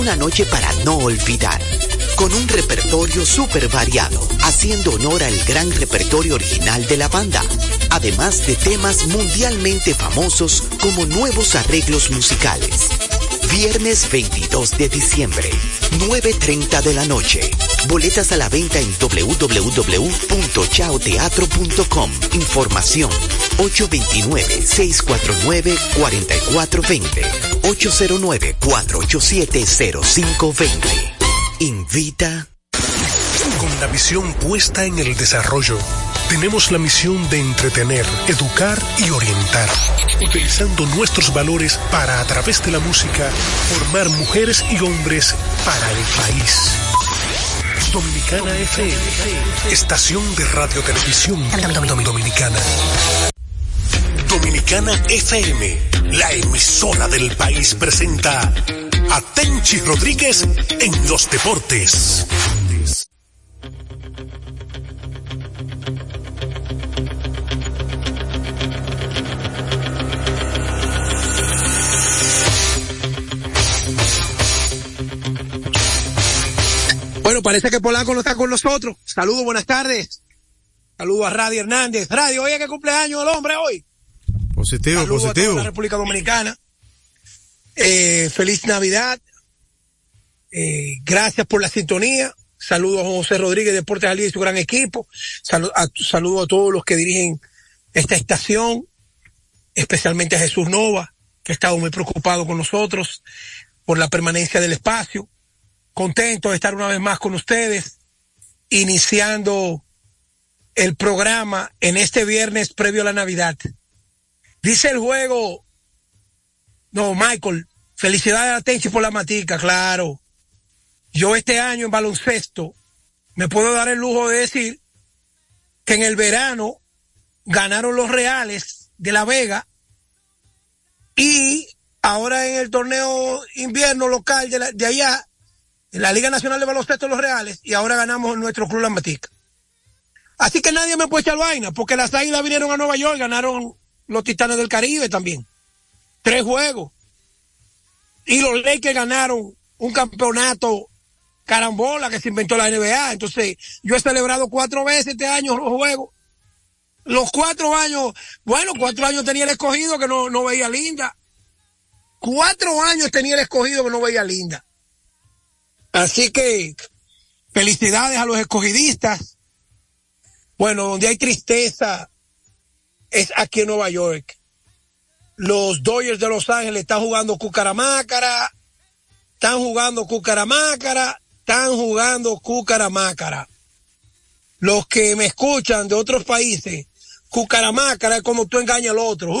Una noche para no olvidar, con un repertorio súper variado, haciendo honor al gran repertorio original de la banda, además de temas mundialmente famosos como nuevos arreglos musicales. Viernes 22 de diciembre, 9.30 de la noche. Boletas a la venta en www.chaoteatro.com. Información 829-649-4420. 809-487-0520. Invita. Con la visión puesta en el desarrollo, tenemos la misión de entretener, educar y orientar, utilizando nuestros valores para, a través de la música, formar mujeres y hombres para el país. Dominicana FM, estación de radio televisión dominicana. Dominicana FM, la emisora del país presenta a Tenchi Rodríguez en los deportes. Bueno, parece que Polanco no está con nosotros. Saludos, buenas tardes. Saludos a Radio Hernández. Radio, oye, que cumpleaños el hombre hoy. Positivo, Saludos positivo. A toda la República Dominicana. Eh, feliz Navidad. Eh, gracias por la sintonía. Saludos a José Rodríguez, Deportes Ali y su gran equipo. Saludos a, saludo a todos los que dirigen esta estación, especialmente a Jesús Nova, que ha estado muy preocupado con nosotros por la permanencia del espacio. Contento de estar una vez más con ustedes, iniciando el programa en este viernes previo a la Navidad. Dice el juego, no, Michael, felicidades a Tenchi por la matica, claro. Yo este año en baloncesto me puedo dar el lujo de decir que en el verano ganaron los Reales de La Vega y ahora en el torneo invierno local de, la, de allá, en la Liga Nacional de Baloncesto los Reales, y ahora ganamos nuestro club La Matica. Así que nadie me puede echar vaina, porque las águilas vinieron a Nueva York, ganaron los Titanes del Caribe también. Tres juegos. Y los Lakers ganaron un campeonato carambola que se inventó la NBA. Entonces, yo he celebrado cuatro veces este año los juegos. Los cuatro años, bueno, cuatro años tenía el escogido que no, no veía linda. Cuatro años tenía el escogido que no veía linda. Así que, felicidades a los escogidistas. Bueno, donde hay tristeza es aquí en Nueva York. Los Dodgers de Los Ángeles están jugando Cucaramácara, están jugando Cucaramácara, están jugando Cucaramácara. Los que me escuchan de otros países, Cucaramácara es como tú engañas al otro.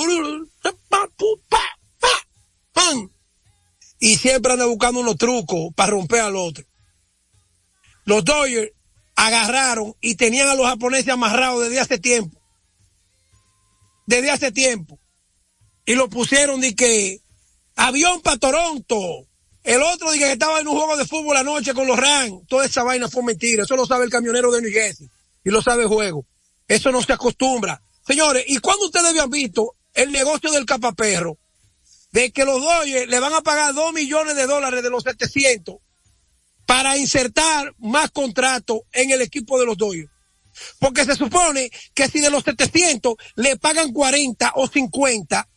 Y siempre anda buscando unos trucos para romper al otro. Los Dodgers agarraron y tenían a los japoneses amarrados desde hace tiempo. Desde hace tiempo. Y lo pusieron de que avión para Toronto. El otro dije que estaba en un juego de fútbol anoche con los Rams. Toda esa vaina fue mentira. Eso lo sabe el camionero de New Jersey. Y lo sabe el juego. Eso no se acostumbra. Señores, ¿y cuándo ustedes habían visto el negocio del capaperro? De que los Dodgers le van a pagar dos millones de dólares de los 700 para insertar más contratos en el equipo de los Dodgers. Porque se supone que si de los 700 le pagan 40 o 50,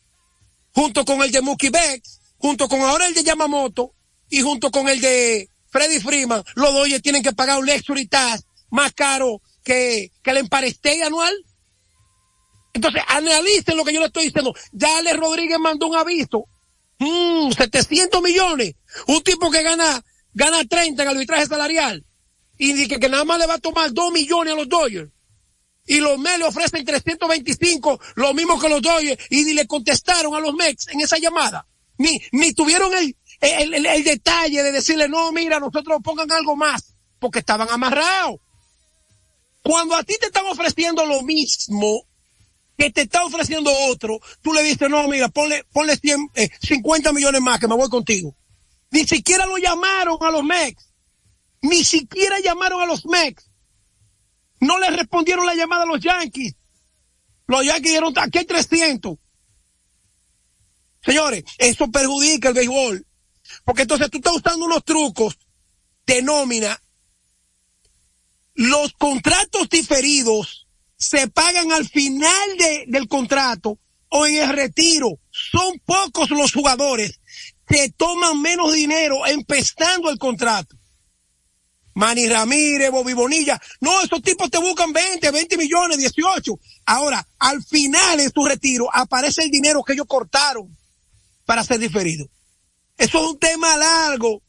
junto con el de Mookie Becks, junto con ahora el de Yamamoto y junto con el de Freddy Freeman, los Dodgers tienen que pagar un luxury tax más caro que, el empareste anual. Entonces, analicen lo que yo le estoy diciendo. Dale Rodríguez mandó un aviso. Mm, 700 millones. Un tipo que gana, gana 30 en arbitraje salarial. Y dice que nada más le va a tomar 2 millones a los Dodgers. Y los Mets le ofrecen 325, lo mismo que los Dodgers. Y le contestaron a los Mets en esa llamada. ni, ni tuvieron el, el, el, detalle de decirle, no, mira, nosotros pongan algo más, porque estaban amarrados. Cuando a ti te están ofreciendo lo mismo que te está ofreciendo otro, tú le dices, no, mira, ponle, ponle 100, 50 eh, millones más que me voy contigo. Ni siquiera lo llamaron a los MEX. Ni siquiera llamaron a los MEX. No le respondieron la llamada a los Yankees. Los Yankees dijeron, aquí hay 300. Señores, eso perjudica el béisbol. Porque entonces tú estás usando unos trucos de nómina. Los contratos diferidos se pagan al final de, del contrato o en el retiro. Son pocos los jugadores que toman menos dinero empezando el contrato. Manny Ramírez, Bobby Bonilla. No, esos tipos te buscan 20, 20 millones, 18. Ahora, al final en su retiro aparece el dinero que ellos cortaron para ser diferido. Eso es un tema largo.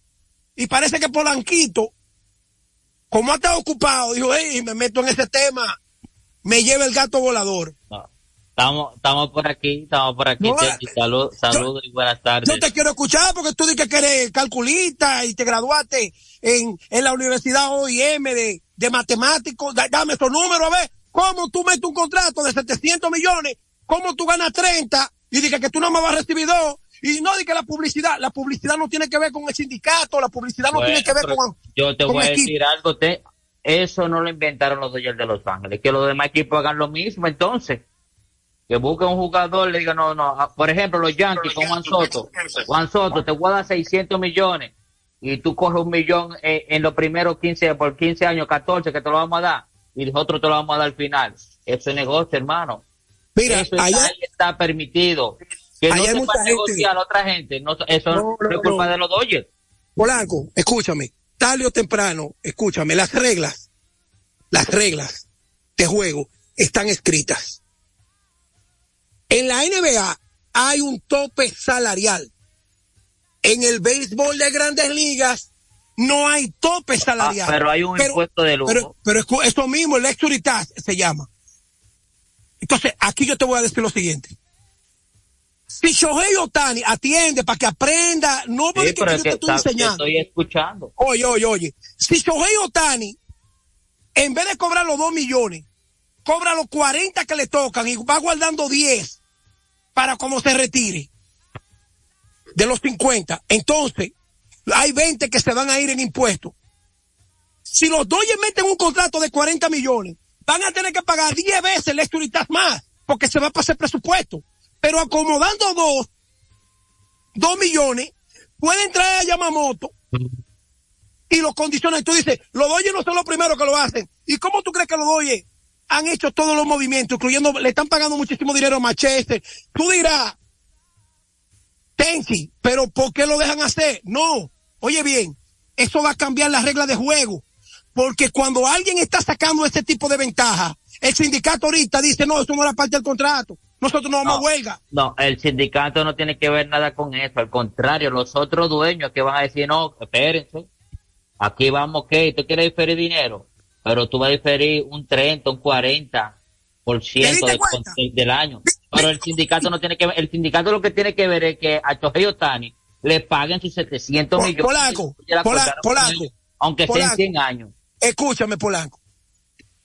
Y parece que Polanquito, como ha estado ocupado, dijo, hey, me meto en ese tema, me lleva el gato volador. Estamos, estamos por aquí, estamos por aquí. Saludos salud y buenas tardes. Yo te quiero escuchar porque tú dices que eres calculista y te graduaste en, en la Universidad OIM de, de matemáticos. Dame esos números, a ver, ¿cómo tú metes un contrato de 700 millones? ¿Cómo tú ganas 30? Y dices que tú no me vas a recibir dos. Y no digas que la publicidad, la publicidad no tiene que ver con el sindicato, la publicidad no tiene que ver con... Yo te voy a decir algo, te, eso no lo inventaron los Dodgers de Los Ángeles, que los demás equipos hagan lo mismo entonces que busque un jugador, le diga, no, no, ah, por ejemplo, los Yankees con Juan Soto, Juan Soto, te voy a dar 600 millones y tú coges un millón en los primeros 15, por 15 años, 14 que te lo vamos a dar y nosotros te lo vamos a dar al final. Eso es negocio, hermano. Mira, eso allá, está permitido. Que no se pueda negociar a otra gente, no, eso no, es culpa de los Dodgers. Polanco, escúchame, tarde o temprano, escúchame, las reglas, las reglas de juego están escritas en la NBA hay un tope salarial. En el béisbol de grandes ligas no hay tope salarial. Ah, pero hay un impuesto de lujo. Pero, pero esto mismo, el exturitas se llama. Entonces, aquí yo te voy a decir lo siguiente. Si Shohei Otani atiende para que aprenda, no porque que yo te estoy enseñando. Estoy escuchando. Oye, oye, oye. Si Shohei Otani, en vez de cobrar los dos millones, cobra los 40 que le tocan y va guardando 10 para como se retire de los 50. Entonces, hay 20 que se van a ir en impuestos. Si los Dodgers meten un contrato de 40 millones, van a tener que pagar 10 veces el exturitas más, porque se va a pasar presupuesto. Pero acomodando dos, dos millones, pueden traer a Yamamoto y los condiciones. Tú dices, los Dodgers no son los primeros que lo hacen. ¿Y cómo tú crees que los Dodgers han hecho todos los movimientos, incluyendo, le están pagando muchísimo dinero a Manchester. Tú dirás, Tensi, pero ¿por qué lo dejan hacer? No. Oye bien, eso va a cambiar las reglas de juego. Porque cuando alguien está sacando este tipo de ventaja, el sindicato ahorita dice, no, eso no era parte del contrato. Nosotros no vamos a huelga. No, el sindicato no tiene que ver nada con eso. Al contrario, los otros dueños que van a decir, no, espérense. Aquí vamos, ¿qué? ¿Tú quieres diferir dinero? pero tú vas a diferir un 30, un 40 por ciento del, año. Pero el sindicato no tiene que ver, el sindicato lo que tiene que ver es que a Chohei Otani le paguen sus 700 millones. Polanco, Polanco, aunque sean 100 años. Escúchame, Polanco.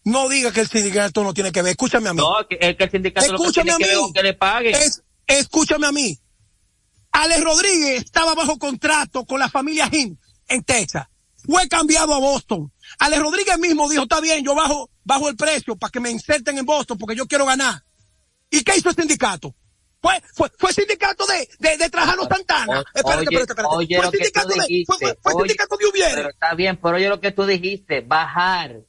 No diga que el sindicato no tiene que ver, escúchame a mí. No, que, es que el sindicato lo que tiene que ver que le paguen. escúchame a mí. Alex Rodríguez estaba bajo contrato con la familia Jim en Texas. Fue cambiado a Boston Alex Rodríguez mismo dijo, está bien, yo bajo, bajo el precio para que me inserten en Boston porque yo quiero ganar. ¿Y qué hizo el sindicato? Fue, fue, fue sindicato de, de, de Trajano Santana. espérate, espérate, espérate. Oye, fue sindicato de, fue, fue, sindicato de Ubiere. Pero está bien, pero oye lo que tú dijiste, bajar.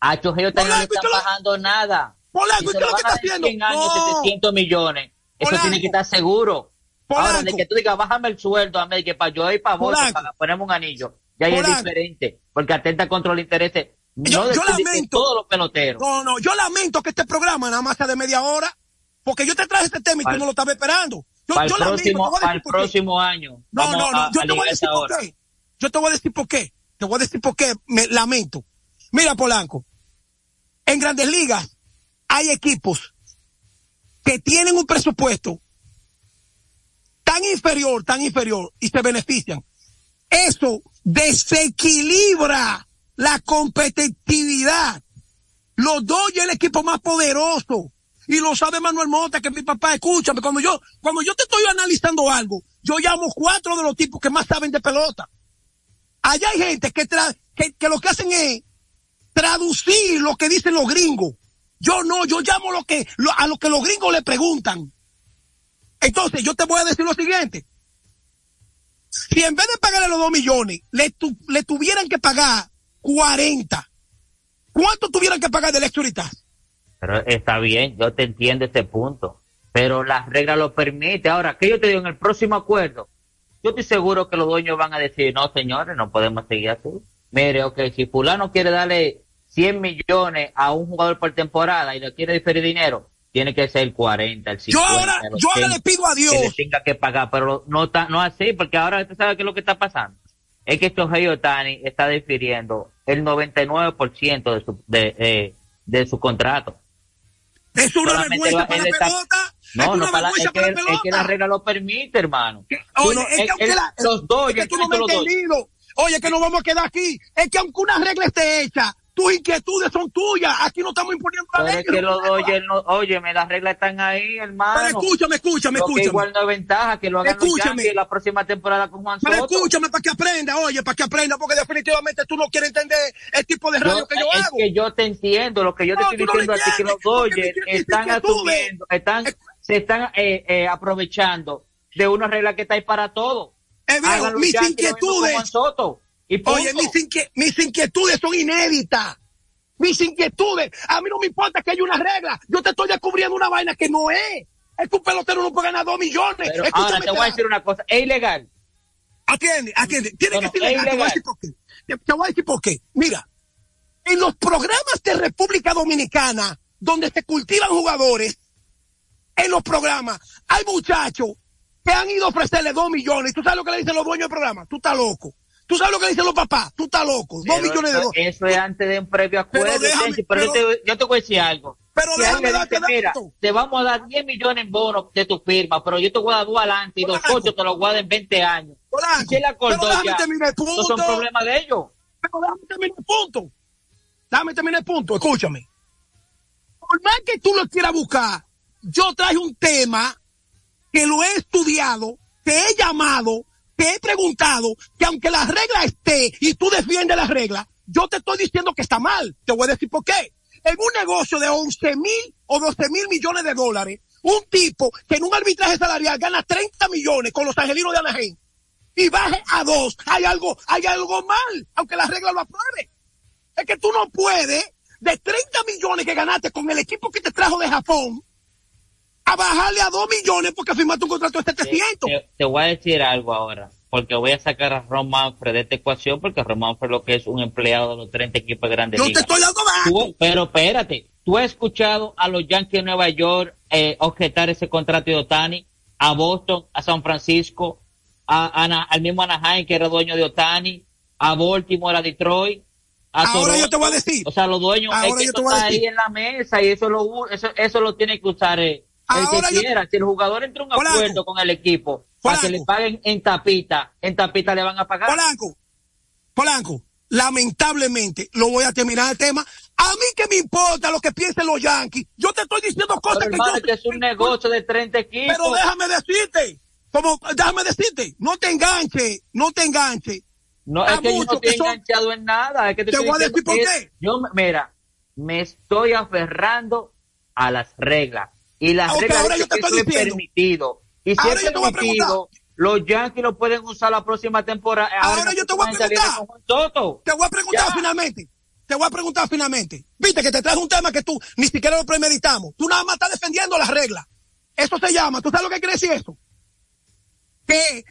A Chojeo no le están bajando nada. Polanco, ¿y qué es lo que está haciendo? 100 años, no. 700 millones. Eso tiene que estar seguro. Polanco. Ahora, de que tú digas, bájame el sueldo a que para yo ir para vos, para ponerme un anillo. Ya ahí es diferente, porque atenta contra los intereses. Yo, yo lamento. Todos los peloteros. No, no, yo lamento que este programa nada más sea de media hora, porque yo te traje este tema y tú no lo estabas esperando. Yo, para el próximo, para el próximo año. No, no, no, yo te voy a decir por qué. Yo te voy a decir por qué. Te voy a decir por qué me lamento. Mira, Polanco, en grandes ligas hay equipos que tienen un presupuesto tan inferior, tan inferior, y se benefician. Eso desequilibra la competitividad. Los dos y el equipo más poderoso. Y lo sabe Manuel Mota, que mi papá, escúchame, cuando yo, cuando yo te estoy analizando algo, yo llamo cuatro de los tipos que más saben de pelota. Allá hay gente que, que, que lo que hacen es traducir lo que dicen los gringos. Yo no, yo llamo lo que, a lo que los gringos le preguntan. Entonces, yo te voy a decir lo siguiente. Si en vez de pagarle los dos millones, le tuvieran que pagar 40, ¿cuánto tuvieran que pagar del ahorita? Pero está bien, yo te entiendo este punto. Pero la regla lo permite. Ahora, ¿qué yo te digo en el próximo acuerdo? Yo estoy seguro que los dueños van a decir, no, señores, no podemos seguir así. Mire, ok, si fulano quiere darle 100 millones a un jugador por temporada y le quiere diferir dinero, tiene que ser el 40, el 50. Yo ahora, yo ahora le pido a Dios. Que le tenga que pagar, pero no está, no así, porque ahora usted sabe qué es lo que está pasando. Es que Shohei Otani está difiriendo el 99% de su, de, eh, de su contrato. Es una vergüenza para la pelota. No, no, para, es, que, es que la regla lo permite, hermano. Oye, es, que aunque los dos, es que tú no me has entendido. Oye, que nos vamos a quedar aquí. Es que aunque una regla esté hecha, tus inquietudes son tuyas. Aquí no estamos imponiendo la ley. que los oye, no, las reglas están ahí, hermano. Pero escúchame, escúchame, escúchame. igual no es ventaja que lo hagan escúchame. los la próxima temporada con Juan Soto. Pero escúchame para que aprenda, oye, para que aprenda, porque definitivamente tú no quieres entender el tipo de radio que yo es hago. Es que yo te entiendo, lo que yo te estoy diciendo no a que los Dodgers están asumiendo, están, se están eh, eh, aprovechando de una regla que está ahí para todo. Eh, viejo, mis inquietudes. Oye, mis, mis inquietudes son inéditas mis inquietudes. A mí no me importa que haya una regla. Yo te estoy descubriendo una vaina que no es. Es que un pelotero no puede ganar dos millones. ahora te voy a decir una cosa. Es ilegal. Atiende, atiende. Tiene que ser ilegal. Te voy, a decir por qué. Te, voy a decir por qué. Mira, en los programas de República Dominicana, donde se cultivan jugadores, en los programas, hay muchachos que han ido a ofrecerle dos millones. ¿Tú sabes lo que le dicen los dueños del programa? Tú estás loco. ¿Tú sabes lo que dicen los papás? Tú estás loco. Dos millones de dólares. Eso es antes de un previo acuerdo. Pero, yo, te, yo, te, voy a decir algo. Pero si déjame dice, mira, te vamos a dar 10 millones en bonos de tu firma, pero yo te voy a dar dos adelante y los ocho te los voy a dar en 20 años. Polanco, y si él acordó ya, no son problemas de ellos. Pero déjame terminar el punto. Déjame terminar el punto, escúchame. Por más que tú lo quieras buscar, yo traje un tema que lo he estudiado, que he llamado te he preguntado que aunque la regla esté y tú defiendes la regla, yo te estoy diciendo que está mal. Te voy a decir por qué. En un negocio de 11 mil o 12 mil millones de dólares, un tipo que en un arbitraje salarial gana 30 millones con los angelinos de Anaheim y baje a dos, hay algo, hay algo mal, aunque la regla lo apruebe. Es que tú no puedes, de 30 millones que ganaste con el equipo que te trajo de Japón, a bajarle a 2 millones porque firmaste un contrato de 700. Te, voy a decir algo ahora, porque voy a sacar a Ron Manfred de esta ecuación, porque Ron Manfred lo que es un empleado de los 30 equipos grandes. Yo te estoy dando Pero espérate, tú has escuchado a los Yankees de Nueva York eh, objetar ese contrato de Otani, a Boston, a San Francisco, a, al mismo Anaheim que era dueño de Otani, a Baltimore, a Detroit. A Ahora yo te voy a decir. O sea, los dueños Ahora es que ahí en la mesa y eso lo, eso, eso lo tiene que usar eh, el que quiera, si el jugador entra un acuerdo con el equipo para que le paguen en tapita, en tapita le van a pagar. Polanco, Polanco, lamentablemente, lo voy a terminar el tema. A mí que me importa lo que piensen los Yankees. Yo te estoy diciendo cosas que yo... que es un negocio de 30 equipos. Pero déjame decirte, como, déjame decirte, no te enganche, no te enganche. No, es que yo no estoy enganchado en nada. Es que te, te voy a decir por qué. Yo, mira, me estoy aferrando a las reglas y las okay, reglas que eso es permitido. Y si es permitido, los Yankees lo pueden usar la próxima temporada. Ahora, yo te voy a preguntar. Te voy a preguntar ya. finalmente. Te voy a preguntar finalmente. Viste que te traes un tema que tú ni siquiera lo premeditamos. Tú nada más estás defendiendo las reglas. Eso se llama. ¿Tú sabes lo que quiere decir eso? Que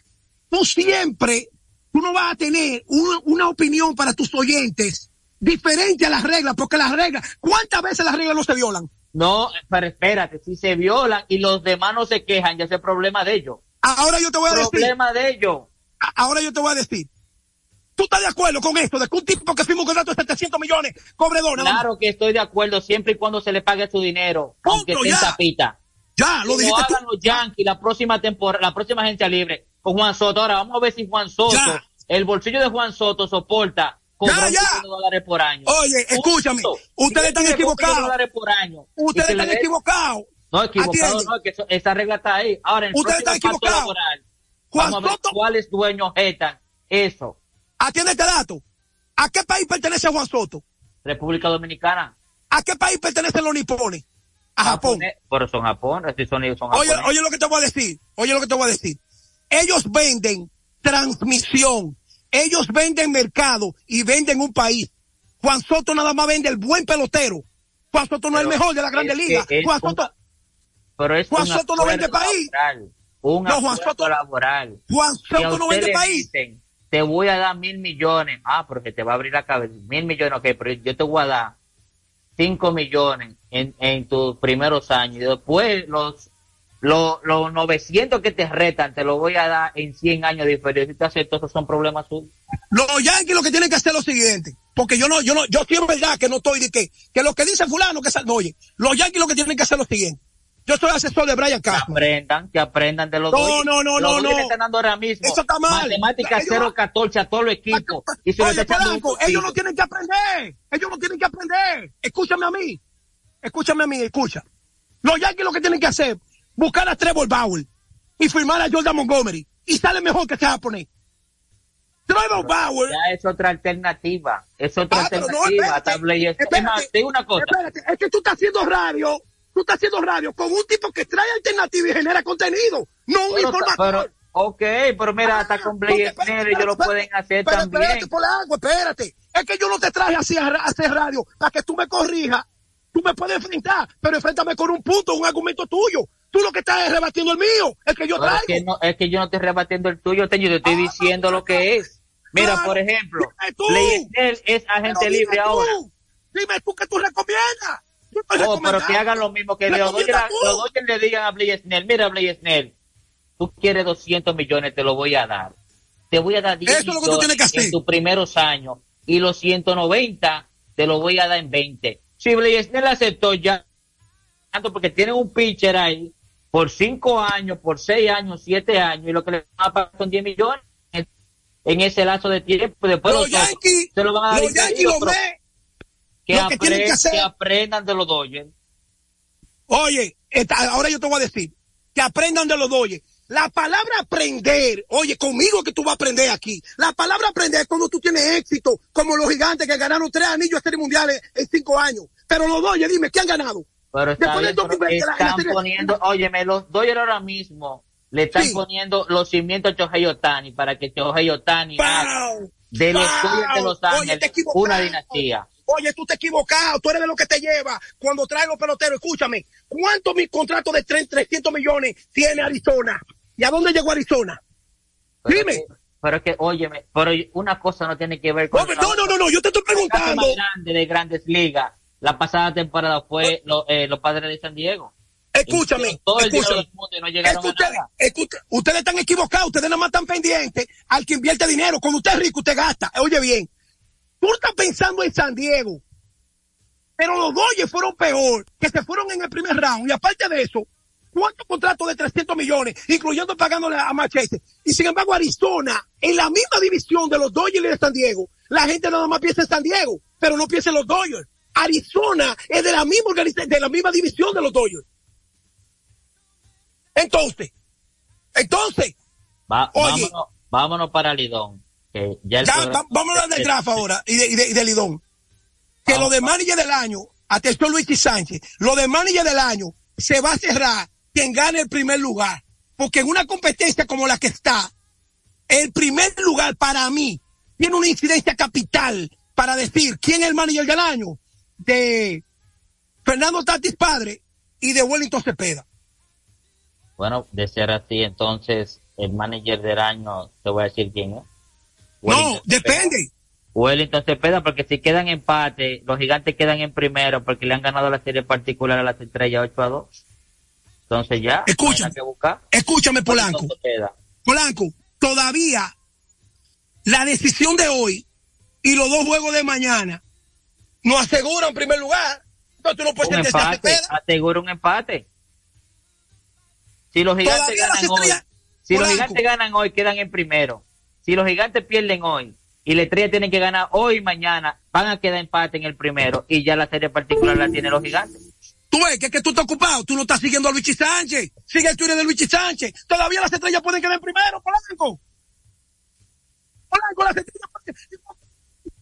tú siempre, tú no vas a tener una, una opinión para tus oyentes diferente a las reglas, porque las reglas, ¿cuántas veces las reglas no se violan? No, pero espérate, si se violan y los demás no se quejan, ya es el problema de ellos. Ahora yo te voy a decir. Problema de ellos. Ahora yo te voy a decir. ¿Tú estás de acuerdo con esto? De que un tipo que firma un contrato de 700 millones cobre Claro que estoy de acuerdo siempre y cuando se le pague su dinero. Punto, aunque ya. tapita. Ya, lo dijiste hagan los Yankees la próxima temporada, la próxima agencia libre con Juan Soto. Ahora vamos a ver si Juan Soto, el bolsillo de Juan Soto soporta ya, ya. dólares por año. Oye, escúchame, ustedes están equivocados. dólares por año. Ustedes están equivocados. No, equivocado no, que esa regla está ahí. Ahora, en el ustedes están equivocados. Juan vamos Soto, a ver cuáles dueños están. Eso. Atiende este dato. ¿A qué país pertenece Juan Soto? República Dominicana. ¿A qué país pertenecen los nipones? A Japón. Pero son Japón, son, son Oye, oye lo que te voy a decir. Oye lo que te voy a decir. Ellos venden transmisión. Ellos venden mercado y venden un país. Juan Soto nada más vende el buen pelotero. Juan Soto no es el mejor de la Grande Liga. Juan Soto, pero es Juan Soto no vende país. un no, Juan Soto laboral. Juan Soto no vende país. te voy a dar mil millones. Ah, porque te va a abrir la cabeza. Mil millones, ok, pero yo te voy a dar cinco millones en, en tus primeros años. Y después los los, los 900 que te retan te lo voy a dar en 100 años de diferencia. Si esos son problemas suyos. Los Yankees lo que tienen que hacer es lo siguiente. Porque yo no, yo no, yo quiero verdad que no estoy de que, que lo que dice fulano que oye, los Yankees lo que tienen que hacer es lo siguiente. Yo soy asesor de Brian Castro. Que aprendan, que aprendan de los No, no, no, no, no. están dando ahora mismo. Eso está mal. Matemáticas 0-14 a todos los equipos. Y se Oye, Polanco, ellos no tienen que aprender. Ellos no tienen que aprender. Escúchame a mí. Escúchame a mí, escucha. Los Yankees lo que tienen que hacer, buscar a Trevor Bauer y firmar a Jordan Montgomery. Y sale mejor que se poner. Trevor Bauer. Ya es otra alternativa. Es otra ah, alternativa. No, espérate, una cosa. Espérate, es que tú estás haciendo radio tú estás haciendo radio con un tipo que trae alternativa y genera contenido, no un informador. ok, pero mira, hasta con Blaze y ellos lo pueden hacer pero también. Espérate, por agua, espérate. Es que yo no te traje así a hacer radio para que tú me corrijas. Tú me puedes enfrentar, pero enfréntame con un punto, un argumento tuyo. Tú lo que estás es rebatiendo el mío, el que yo traigo. Es que, no, es que yo no estoy rebatiendo el tuyo, te, yo te estoy ah, diciendo lo que es. Mira, por ejemplo, Blaze es agente libre ahora. Dime tú que tú recomiendas. Oh, pero que hagan lo mismo, que Dodgers le digan a Blaze Snell, mira Blaze Snell, tú quieres 200 millones, te lo voy a dar. Te voy a dar 10 Eso millones en tus primeros años y los 190 te lo voy a dar en 20. Si Blaze Snell aceptó ya, porque tiene un pitcher ahí por 5 años, por 6 años, 7 años y lo que le van a pagar son 10 millones en ese lazo de tiempo. Después los, Yankees, se lo van a dar. Los lo que, aprendan de los Dodgers. Oye, ahora yo te voy a decir, que aprendan de los Dodgers. La palabra aprender, oye, conmigo que tú vas a aprender aquí. La palabra aprender es cuando tú tienes éxito, como los gigantes que ganaron tres anillos serie mundiales en cinco años. Pero los Dodgers, dime, ¿qué han ganado? Pero, está bien, están poniendo, óyeme, los Dodgers ahora mismo le están poniendo los cimientos a Chohei Otani para que Chohei Otani de los Dodgers de Los Ángeles una dinastía. Oye, tú te equivocado, tú eres de lo que te lleva cuando traigo pelotero. Escúchame, ¿cuánto mi contrato de 300 millones tiene Arizona? ¿Y a dónde llegó Arizona? Dime. pero es que, óyeme, pero una cosa no tiene que ver con... no, no, no, no, yo te estoy preguntando. más grande de Grandes Ligas, la pasada temporada fue eh, los padres de San Diego. Escúchame, todo el escúchame. Mundo no llegaron a nada. ustedes están equivocados, ustedes nada más están pendientes al que invierte dinero. Cuando usted es rico, usted gasta. Oye bien, Tú estás pensando en San Diego. Pero los Dodgers fueron peor, que se fueron en el primer round. Y aparte de eso, ¿cuántos contratos de 300 millones, incluyendo pagándole a Machete? Y sin embargo, Arizona, en la misma división de los Dodgers y de San Diego, la gente nada más piensa en San Diego, pero no piensa en los Dodgers. Arizona es de la misma de la misma división de los Dodgers. Entonces, entonces, vámonos, vámonos para Lidón ya, vamos a hablar del draft ahora y de, de, Lidón. Que lo de manager del año, atestó Luis Sánchez, lo de manager del año se va a cerrar quien gane el primer lugar. Porque en una competencia como la que está, el primer lugar para mí tiene una incidencia capital para decir quién es el manager del año de Fernando Tatis padre y de Wellington Cepeda. Bueno, de ser así, entonces el manager del año, te voy a decir quién es no, depende. Wellington Cepeda, porque si quedan empate, los gigantes quedan en primero porque le han ganado la serie particular a las estrellas 8 a 2. Entonces ya, escúchame, que buscar. escúchame Polanco. Polanco, todavía la decisión de hoy y los dos juegos de mañana no aseguran primer lugar. Entonces tú no puedes un empate, Asegura un empate. Si los gigantes ganan hoy, si los gigantes ganan hoy, quedan en primero. Si los gigantes pierden hoy y la estrella tienen que ganar hoy y mañana, van a quedar empate en el primero y ya la serie particular la tienen los gigantes. Tú ves que es que tú estás ocupado, tú no estás siguiendo a Luigi Sánchez, sigue el Twitter de Luigi Sánchez, todavía las estrellas pueden quedar en primero, Polanco. Polanco, las estrellas pueden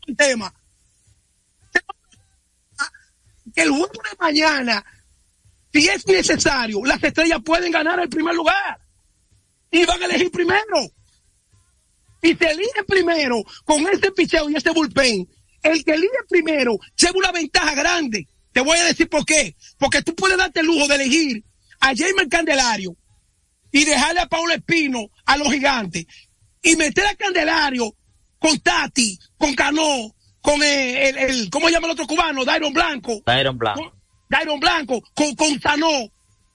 el tema. El juego de mañana, si es necesario, las estrellas pueden ganar el primer lugar y van a elegir primero. Y se elige primero con este picheo y este bullpen. El que elige primero lleva una ventaja grande. Te voy a decir por qué. Porque tú puedes darte el lujo de elegir a Jaime Candelario y dejarle a Paulo Espino a los gigantes y meter a Candelario con Tati, con Cano, con el, el, ¿cómo se llama el otro cubano? Dairon Blanco. Dairon Blanco. Dairon Blanco, con, con Sanó.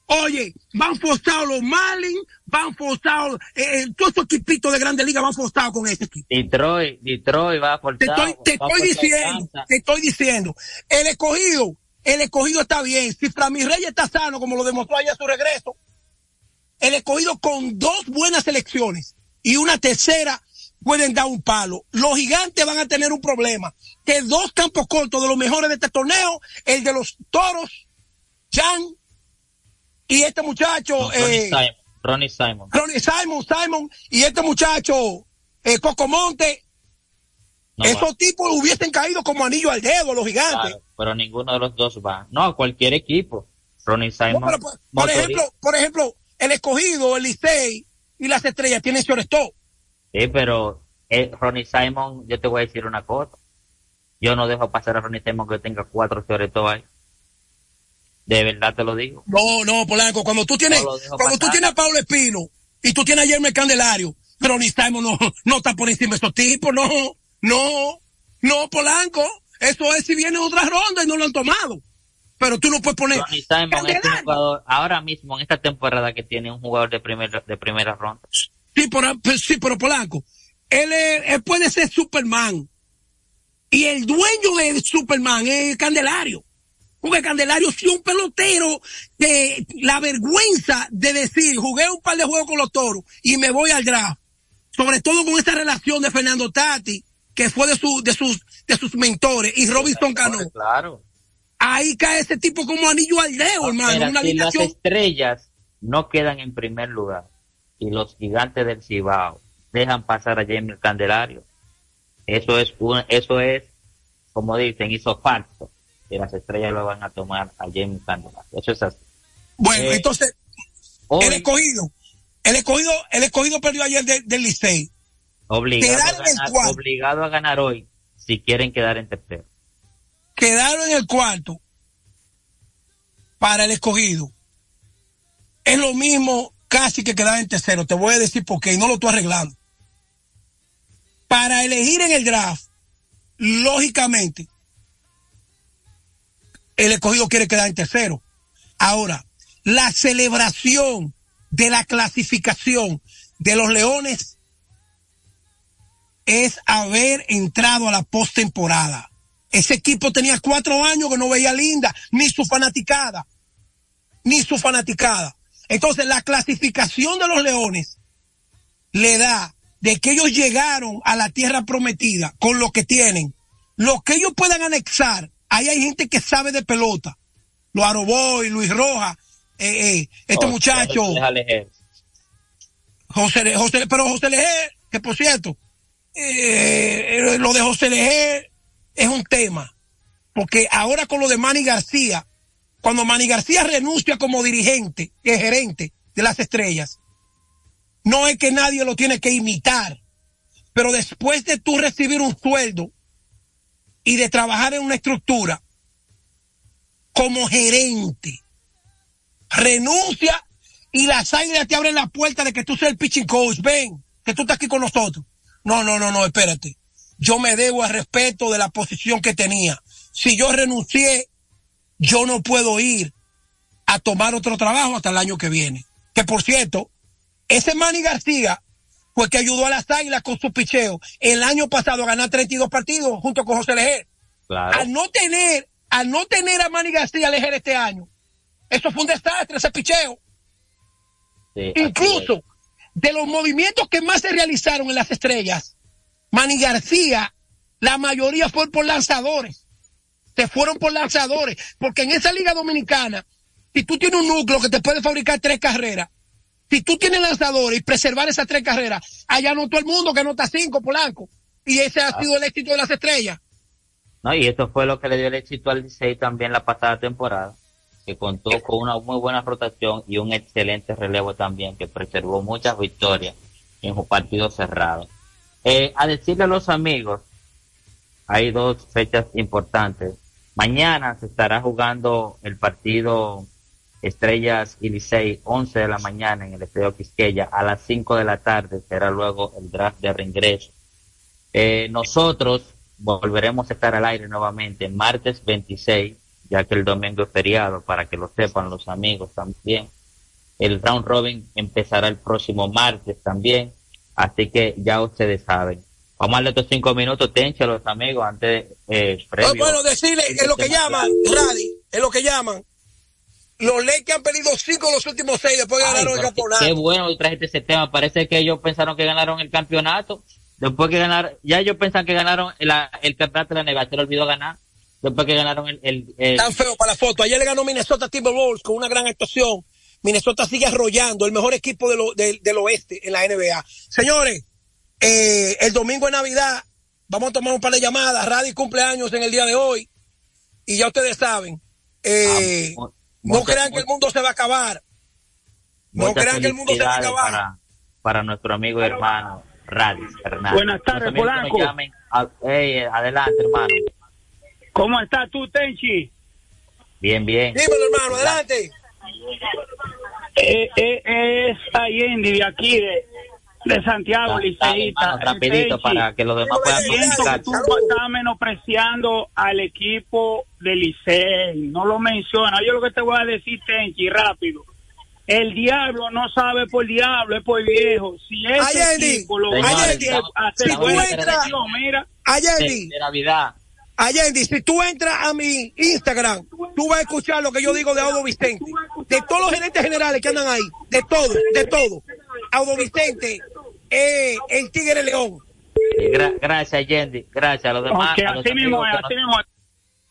Oye, van forzados los Marlins, van forzados, eh, eh, todos estos equipitos de Grande Liga van forzados con ese equipo. Detroit, Detroit va forzado. Te estoy, te estoy diciendo, te estoy diciendo, el escogido, el escogido está bien. Si Framil Reyes está sano, como lo demostró ayer a su regreso, el escogido con dos buenas elecciones y una tercera pueden dar un palo. Los gigantes van a tener un problema. Que dos campos cortos de los mejores de este torneo, el de los toros, Jan y este muchacho, no, Ronnie, eh, Simon, Ronnie Simon. Ronnie Simon, Simon, y este muchacho, eh, Coco Monte, no esos va. tipos hubiesen caído como anillo al dedo, los gigantes. Claro, pero ninguno de los dos va. No, cualquier equipo. Ronnie Simon. No, pero, por, por ejemplo, por ejemplo, el escogido, el Licey y las estrellas tienen shortstop. Sí, pero eh, Ronnie Simon, yo te voy a decir una cosa. Yo no dejo pasar a Ronnie Simon que tenga cuatro shortstop ahí. De verdad te lo digo. No, no, Polanco, cuando tú tienes, no cuando pasar. tú tienes a Pablo Espino y tú tienes a Jeremy Candelario, Ronnie Simon no, no está por encima de esos tipos, no, no, no, Polanco. Eso es si viene otra ronda y no lo han tomado. Pero tú no puedes poner. Ronnie Simon es un jugador, ahora mismo en esta temporada que tiene un jugador de primera, de primera ronda. Sí, pero, sí, pero Polanco, él, es, él puede ser Superman. Y el dueño de Superman es Candelario. Porque Candelario sí un pelotero de la vergüenza de decir, jugué un par de juegos con los toros y me voy al draft. Sobre todo con esta relación de Fernando Tati, que fue de, su, de sus, de sus mentores, y Robinson Cano. Claro. Ahí cae ese tipo como anillo al dedo, hermano. Una si las estrellas no quedan en primer lugar y los gigantes del Cibao dejan pasar a James Candelario, eso es un, eso es, como dicen, hizo facto que las estrellas lo van a tomar a James Candelario. Eso es así. Bueno, eh, entonces, hoy, el escogido, el escogido, el escogido perdió ayer del de Licey. Obligado a, ganar, obligado a ganar hoy si quieren quedar en tercero. Quedaron en el cuarto para el escogido. Es lo mismo casi que quedar en tercero. Te voy a decir por qué y no lo estoy arreglando. Para elegir en el draft, lógicamente, el escogido quiere quedar en tercero. Ahora, la celebración de la clasificación de los Leones es haber entrado a la postemporada. Ese equipo tenía cuatro años que no veía linda, ni su fanaticada, ni su fanaticada. Entonces, la clasificación de los Leones le da de que ellos llegaron a la tierra prometida con lo que tienen, lo que ellos puedan anexar ahí hay gente que sabe de pelota. Los Aroboy, Luis Roja, eh, eh, este oh, muchacho. José, José, pero José Leger, que por cierto, eh, lo de José Leger es un tema. Porque ahora con lo de Manny García, cuando Manny García renuncia como dirigente, y gerente de las estrellas, no es que nadie lo tiene que imitar. Pero después de tú recibir un sueldo y de trabajar en una estructura como gerente. Renuncia y las águilas te abren la puerta de que tú seas el pitching coach. Ven, que tú estás aquí con nosotros. No, no, no, no, espérate. Yo me debo al respeto de la posición que tenía. Si yo renuncié, yo no puedo ir a tomar otro trabajo hasta el año que viene. Que por cierto, ese Manny García fue que ayudó a las Águilas con su picheo el año pasado a ganar 32 partidos junto con José Leger. Claro. Al no tener, al no tener a Manny García Leger este año, eso fue un desastre, ese picheo. Sí, Incluso de los movimientos que más se realizaron en las estrellas, Manny García, la mayoría fueron por lanzadores. Se fueron por lanzadores. Porque en esa liga dominicana, si tú tienes un núcleo que te puede fabricar tres carreras, si tú tienes lanzadores y preservar esas tres carreras, allá no todo el mundo que nota cinco, Polanco. Y ese ha ah. sido el éxito de las estrellas. No, y esto fue lo que le dio el éxito al Licey también la pasada temporada, que contó con una muy buena rotación y un excelente relevo también, que preservó muchas victorias en un partido cerrado. Eh, a decirle a los amigos, hay dos fechas importantes. Mañana se estará jugando el partido Estrellas y Licey, 11 de la mañana en el Estadio Quisqueya, a las 5 de la tarde será luego el draft de reingreso. Eh, nosotros volveremos a estar al aire nuevamente martes 26, ya que el domingo es feriado, para que lo sepan los amigos también. El round robin empezará el próximo martes también, así que ya ustedes saben. Vamos a darle estos cinco minutos, tencha a los amigos antes eh, previo. bueno, decirle, es lo que llaman, Radi, es lo que llaman. Los Lakers han perdido cinco de los últimos seis después de ganaron el campeonato. Qué bueno que trajiste ese tema. Parece que ellos pensaron que ganaron el campeonato. Después que ganaron, ya ellos pensaban que ganaron el, el campeonato de la NBA. Se le olvidó ganar. Después que ganaron el, el, Tan feo para la foto. Ayer le ganó Minnesota Timberwolves con una gran actuación. Minnesota sigue arrollando el mejor equipo del oeste en la NBA. Señores, eh, el domingo de Navidad vamos a tomar un par de llamadas. Radio cumpleaños en el día de hoy. Y ya ustedes saben. Eh, ah, no crean que el mundo se va a acabar. No crean que el mundo se va a acabar. Para, nuestro amigo y hermano Radis Hernández. Buenas tardes, Polanco. adelante, hermano. ¿Cómo estás tú, Tenchi? Bien, bien. Dímelo, hermano, adelante. Eh, eh, es Allende de aquí, de, de Santiago, Liceísta. Rapidito para que los demás puedan que tú estás menospreciando al equipo de Licey. No lo menciona. Yo lo que te voy a decir, Tenchi, rápido. El diablo no sabe por diablo, es por viejo. Si ese equipo lo va a hacer buena mira. Allende. De Navidad. Allende, si tú entras a mi Instagram, tú vas a escuchar lo que yo digo de Audo Vicente. De todos los gerentes generales que andan ahí. De todo, de todo. Audo Vicente, eh, el Tigre León. gracias, Yendi. Gracias a los demás. así mismo así mismo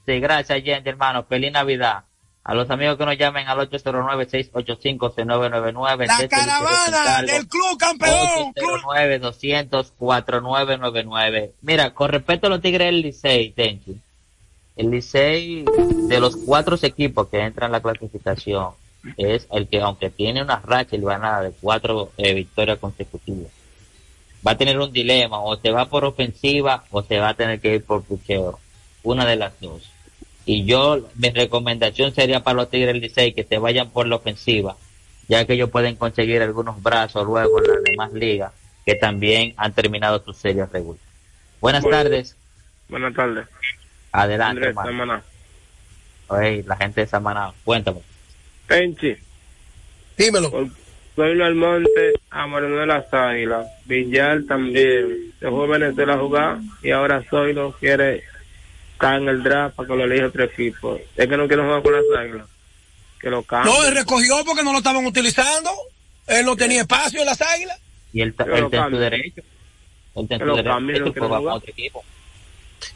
Sí, gracias, Yendi, hermano. Feliz Navidad. A los amigos que nos llamen al 809-685-6999. La caravana del club campeón. 809-200-4999. Mira, con respecto a los Tigres del Licey, Tenchi. El Licey, de los cuatro equipos que entran en la clasificación, es el que, aunque tiene una racha y ganada de cuatro eh, victorias consecutivas, va a tener un dilema, o se va por ofensiva o se va a tener que ir por pucheo. Una de las dos. Y yo, mi recomendación sería para los Tigres del Licey que se vayan por la ofensiva, ya que ellos pueden conseguir algunos brazos luego en las demás ligas que también han terminado sus series regulares. Buenas tardes. Buenas tardes. Adelante, hermano. la gente de Samaná, cuéntame. Penchi. Dímelo. Pueblo Almonte, Moreno de las Águilas, Villar también. Se fue a Venezuela a jugar y ahora Zoilo quiere estar en el draft para que lo elija otro equipo. Es que no quiere jugar con las Águilas. Que lo cambie. No, él recogió porque no lo estaban utilizando. Él no tenía espacio en las Águilas. Y él, él en su derecho. Él en su derecho. otro equipo.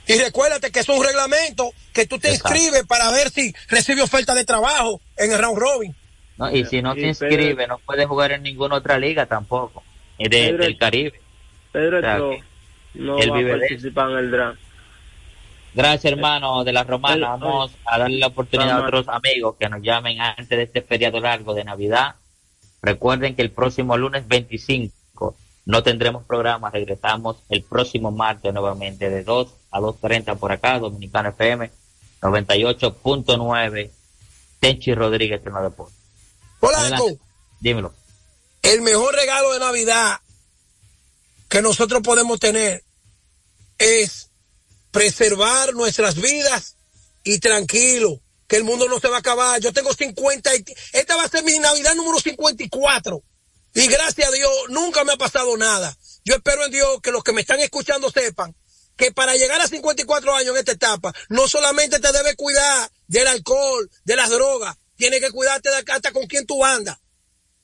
Y recuérdate que es un reglamento que tú te inscribes para ver si recibe oferta de trabajo en el round robin. No, y si no te inscribe, no puedes jugar en ninguna otra liga tampoco. De, del Caribe. Pedro no va a participar en el draft. Gracias, hermano de la Romana. Vamos a darle la oportunidad a otros amigos que nos llamen antes de este feriado largo de Navidad. Recuerden que el próximo lunes 25 no tendremos programa. Regresamos el próximo martes nuevamente de 2 a 2.30 por acá, Dominicano FM 98.9, Tenchi Rodríguez en la deporte. Polanco. Dímelo. El mejor regalo de Navidad que nosotros podemos tener es preservar nuestras vidas y tranquilo, que el mundo no se va a acabar. Yo tengo 50 y esta va a ser mi Navidad número 54. Y gracias a Dios nunca me ha pasado nada. Yo espero en Dios que los que me están escuchando sepan que para llegar a 54 años en esta etapa, no solamente te debes cuidar del alcohol, de las drogas, tienes que cuidarte de hasta con quién tú andas.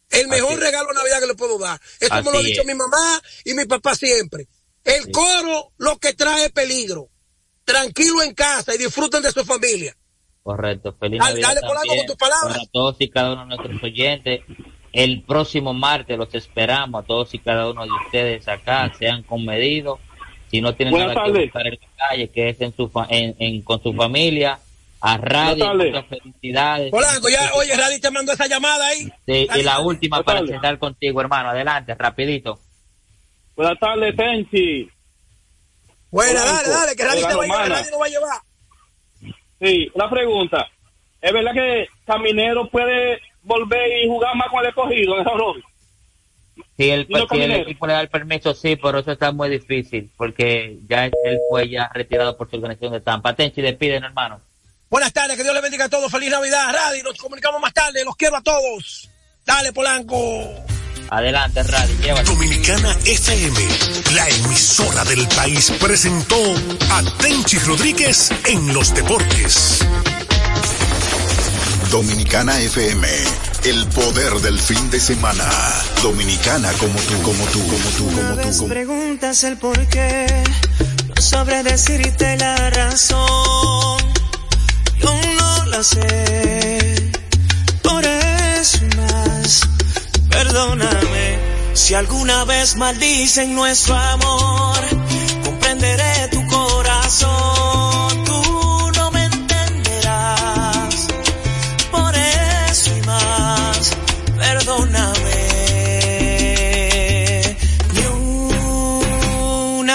El mejor regalo de Navidad que le puedo dar. Eso me lo ha dicho mi mamá y mi papá siempre. El coro lo que trae peligro. Tranquilo en casa y disfruten de su familia. Correcto. Feliz Navidad. Dale, con tus palabras. Para todos y cada uno de nuestros oyentes. El próximo martes los esperamos a todos y cada uno de ustedes acá, sean comedidos. Si no tienen nada que buscar en la calle, que es en su en, con su familia. A Radio, muchas felicidades. Polanco, ya, oye, Radio te mandó esa llamada ahí. Sí, y la última para sentar contigo, hermano. Adelante, rapidito. Buenas tardes, Tenchi. Bueno, dale, dale, que Radio te va a llevar, Radio no va a llevar. Sí, una pregunta. ¿Es verdad que Caminero puede volver y jugar más con el escogido en el Si el, si el equipo le da el permiso, sí, pero eso está muy difícil, porque ya él fue ya retirado por su organización de Tampa. Tenchi, despiden, hermano. Buenas tardes, que Dios les bendiga a todos. Feliz Navidad, Radio. Nos comunicamos más tarde. Los quiero a todos. Dale, Polanco. Adelante, Radio. Dominicana FM, la emisora del país, presentó a Tenchi Rodríguez en los deportes. Dominicana FM, el poder del fin de semana. Dominicana como tú, como tú, como tú, como tú. Como... preguntas el por qué, no sabré decirte la razón. Yo no la sé, por eso más, perdóname. Si alguna vez maldicen nuestro amor, comprenderé tu